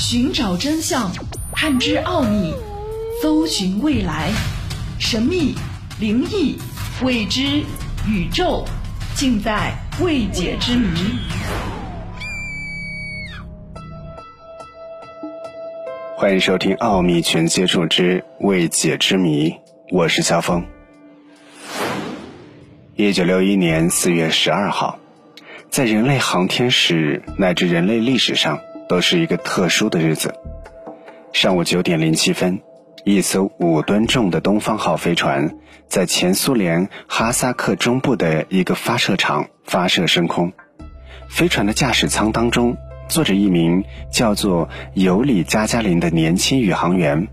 寻找真相，探知奥秘，搜寻未来，神秘、灵异、未知、宇宙，尽在未解之谜。欢迎收听《奥秘全接触之未解之谜》，我是肖峰。一九六一年四月十二号，在人类航天史乃至人类历史上都是一个特殊的日子。上午九点零七分，一艘五吨重的东方号飞船在前苏联哈萨克中部的一个发射场发射升空。飞船的驾驶舱当中。坐着一名叫做尤里加加林的年轻宇航员，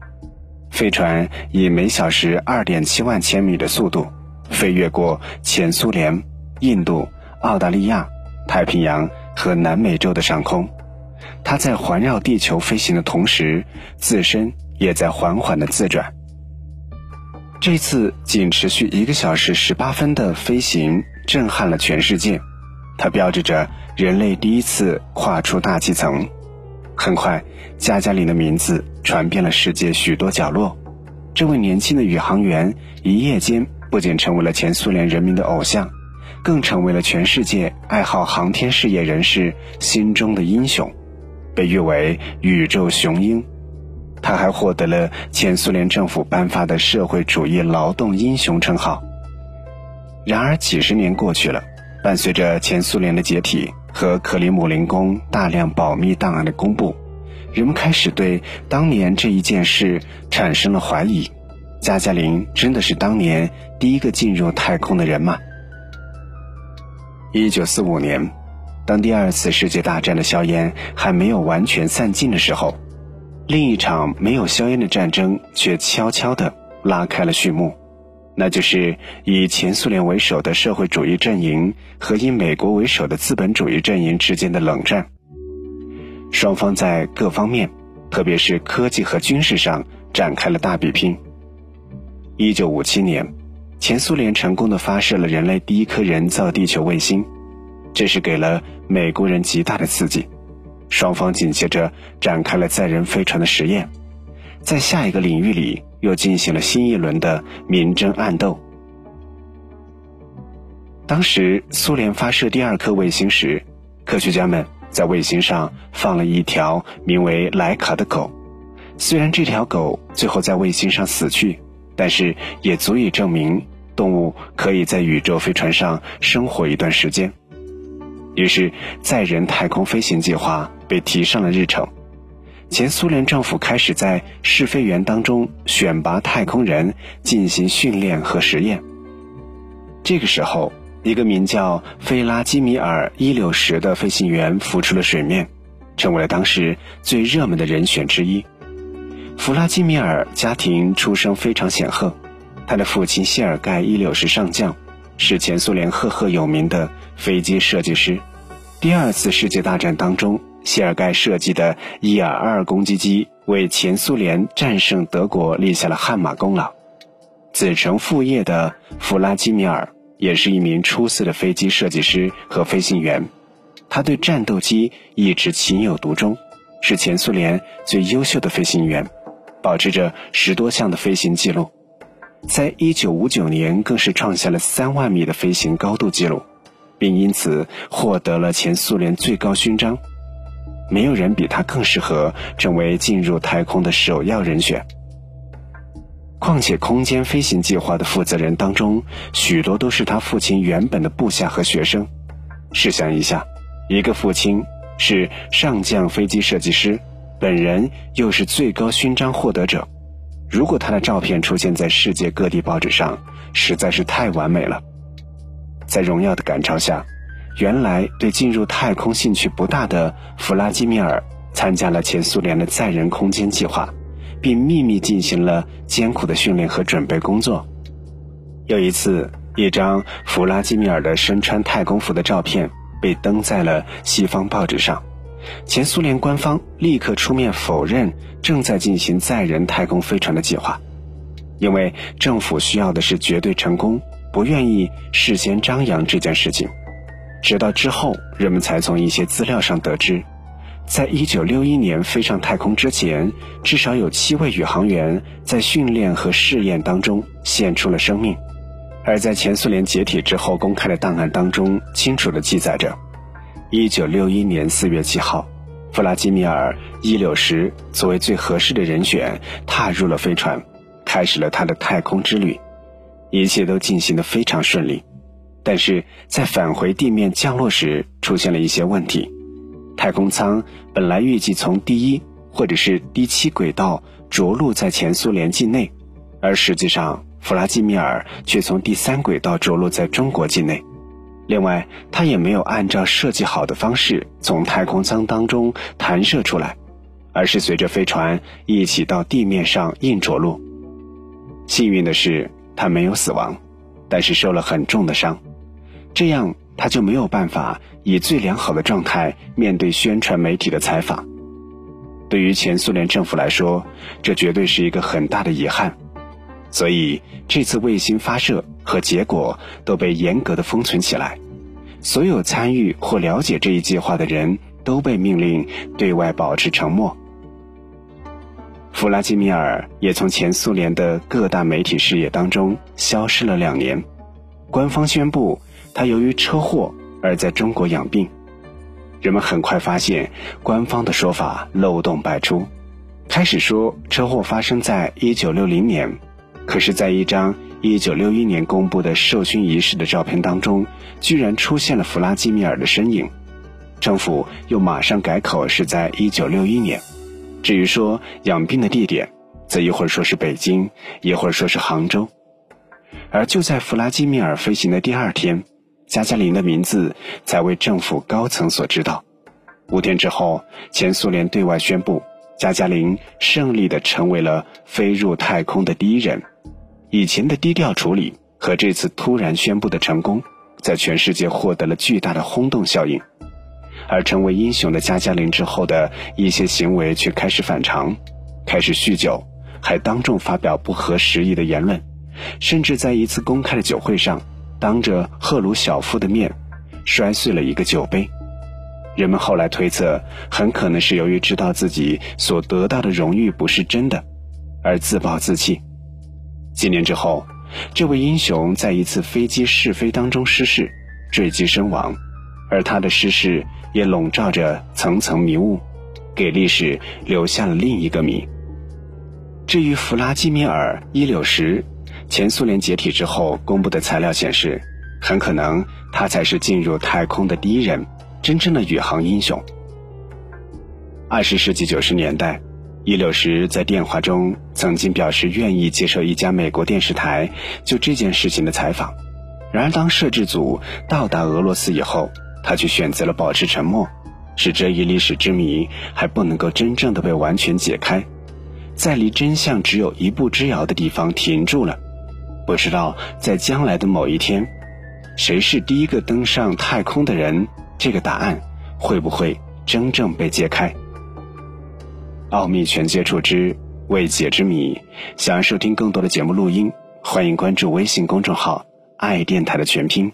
飞船以每小时二点七万千米的速度飞越过前苏联、印度、澳大利亚、太平洋和南美洲的上空。它在环绕地球飞行的同时，自身也在缓缓的自转。这次仅持续一个小时十八分的飞行，震撼了全世界。它标志着人类第一次跨出大气层。很快，加加林的名字传遍了世界许多角落。这位年轻的宇航员一夜间不仅成为了前苏联人民的偶像，更成为了全世界爱好航天事业人士心中的英雄，被誉为“宇宙雄鹰”。他还获得了前苏联政府颁发的社会主义劳动英雄称号。然而，几十年过去了。伴随着前苏联的解体和克里姆林宫大量保密档案的公布，人们开始对当年这一件事产生了怀疑：加加林真的是当年第一个进入太空的人吗？一九四五年，当第二次世界大战的硝烟还没有完全散尽的时候，另一场没有硝烟的战争却悄悄地拉开了序幕。那就是以前苏联为首的社会主义阵营和以美国为首的资本主义阵营之间的冷战。双方在各方面，特别是科技和军事上展开了大比拼。一九五七年，前苏联成功的发射了人类第一颗人造地球卫星，这是给了美国人极大的刺激。双方紧接着展开了载人飞船的实验，在下一个领域里。又进行了新一轮的明争暗斗。当时苏联发射第二颗卫星时，科学家们在卫星上放了一条名为莱卡的狗。虽然这条狗最后在卫星上死去，但是也足以证明动物可以在宇宙飞船上生活一段时间。于是，载人太空飞行计划被提上了日程。前苏联政府开始在试飞员当中选拔太空人进行训练和实验。这个时候，一个名叫费拉基米尔·伊柳什的飞行员浮出了水面，成为了当时最热门的人选之一。弗拉基米尔家庭出身非常显赫，他的父亲谢尔盖·伊柳什上将是前苏联赫赫有名的飞机设计师。第二次世界大战当中。谢尔盖设计的伊尔二攻击机为前苏联战胜德国立下了汗马功劳。子承父业的弗拉基米尔也是一名出色的飞机设计师和飞行员，他对战斗机一直情有独钟，是前苏联最优秀的飞行员，保持着十多项的飞行记录，在一九五九年更是创下了三万米的飞行高度记录，并因此获得了前苏联最高勋章。没有人比他更适合成为进入太空的首要人选。况且，空间飞行计划的负责人当中，许多都是他父亲原本的部下和学生。试想一下，一个父亲是上将飞机设计师，本人又是最高勋章获得者，如果他的照片出现在世界各地报纸上，实在是太完美了。在荣耀的感召下。原来对进入太空兴趣不大的弗拉基米尔参加了前苏联的载人空间计划，并秘密进行了艰苦的训练和准备工作。有一次，一张弗拉基米尔的身穿太空服的照片被登在了西方报纸上，前苏联官方立刻出面否认正在进行载人太空飞船的计划，因为政府需要的是绝对成功，不愿意事先张扬这件事情。直到之后，人们才从一些资料上得知，在一九六一年飞上太空之前，至少有七位宇航员在训练和试验当中献出了生命。而在前苏联解体之后公开的档案当中，清楚地记载着：一九六一年四月七号，弗拉基米尔·伊柳什作为最合适的人选踏入了飞船，开始了他的太空之旅。一切都进行得非常顺利，但是在返回地面降落时出现了一些问题。太空舱本来预计从第一或者是第七轨道着陆在前苏联境内，而实际上弗拉基米尔却从第三轨道着陆在中国境内。另外，他也没有按照设计好的方式从太空舱当中弹射出来，而是随着飞船一起到地面上硬着陆。幸运的是，他没有死亡，但是受了很重的伤，这样。他就没有办法以最良好的状态面对宣传媒体的采访。对于前苏联政府来说，这绝对是一个很大的遗憾。所以这次卫星发射和结果都被严格的封存起来，所有参与或了解这一计划的人都被命令对外保持沉默。弗拉基米尔也从前苏联的各大媒体视野当中消失了两年，官方宣布。他由于车祸而在中国养病，人们很快发现官方的说法漏洞百出。开始说车祸发生在一九六零年，可是，在一张一九六一年公布的授勋仪式的照片当中，居然出现了弗拉基米尔的身影。政府又马上改口是在一九六一年。至于说养病的地点，则一会儿说是北京，一会儿说是杭州。而就在弗拉基米尔飞行的第二天。加加林的名字才为政府高层所知道。五天之后，前苏联对外宣布，加加林胜利地成为了飞入太空的第一人。以前的低调处理和这次突然宣布的成功，在全世界获得了巨大的轰动效应。而成为英雄的加加林之后的一些行为却开始反常，开始酗酒，还当众发表不合时宜的言论，甚至在一次公开的酒会上。当着赫鲁晓夫的面，摔碎了一个酒杯。人们后来推测，很可能是由于知道自己所得到的荣誉不是真的，而自暴自弃。几年之后，这位英雄在一次飞机试飞当中失事，坠机身亡，而他的失事也笼罩着层层迷雾，给历史留下了另一个谜。至于弗拉基米尔·伊柳什。前苏联解体之后公布的材料显示，很可能他才是进入太空的第一人，真正的宇航英雄。二十世纪九十年代，伊柳什在电话中曾经表示愿意接受一家美国电视台就这件事情的采访。然而，当摄制组到达俄罗斯以后，他却选择了保持沉默，使这一历史之谜还不能够真正的被完全解开，在离真相只有一步之遥的地方停住了。不知道在将来的某一天，谁是第一个登上太空的人？这个答案会不会真正被揭开？奥秘全接触之未解之谜。想要收听更多的节目录音，欢迎关注微信公众号“爱电台”的全拼。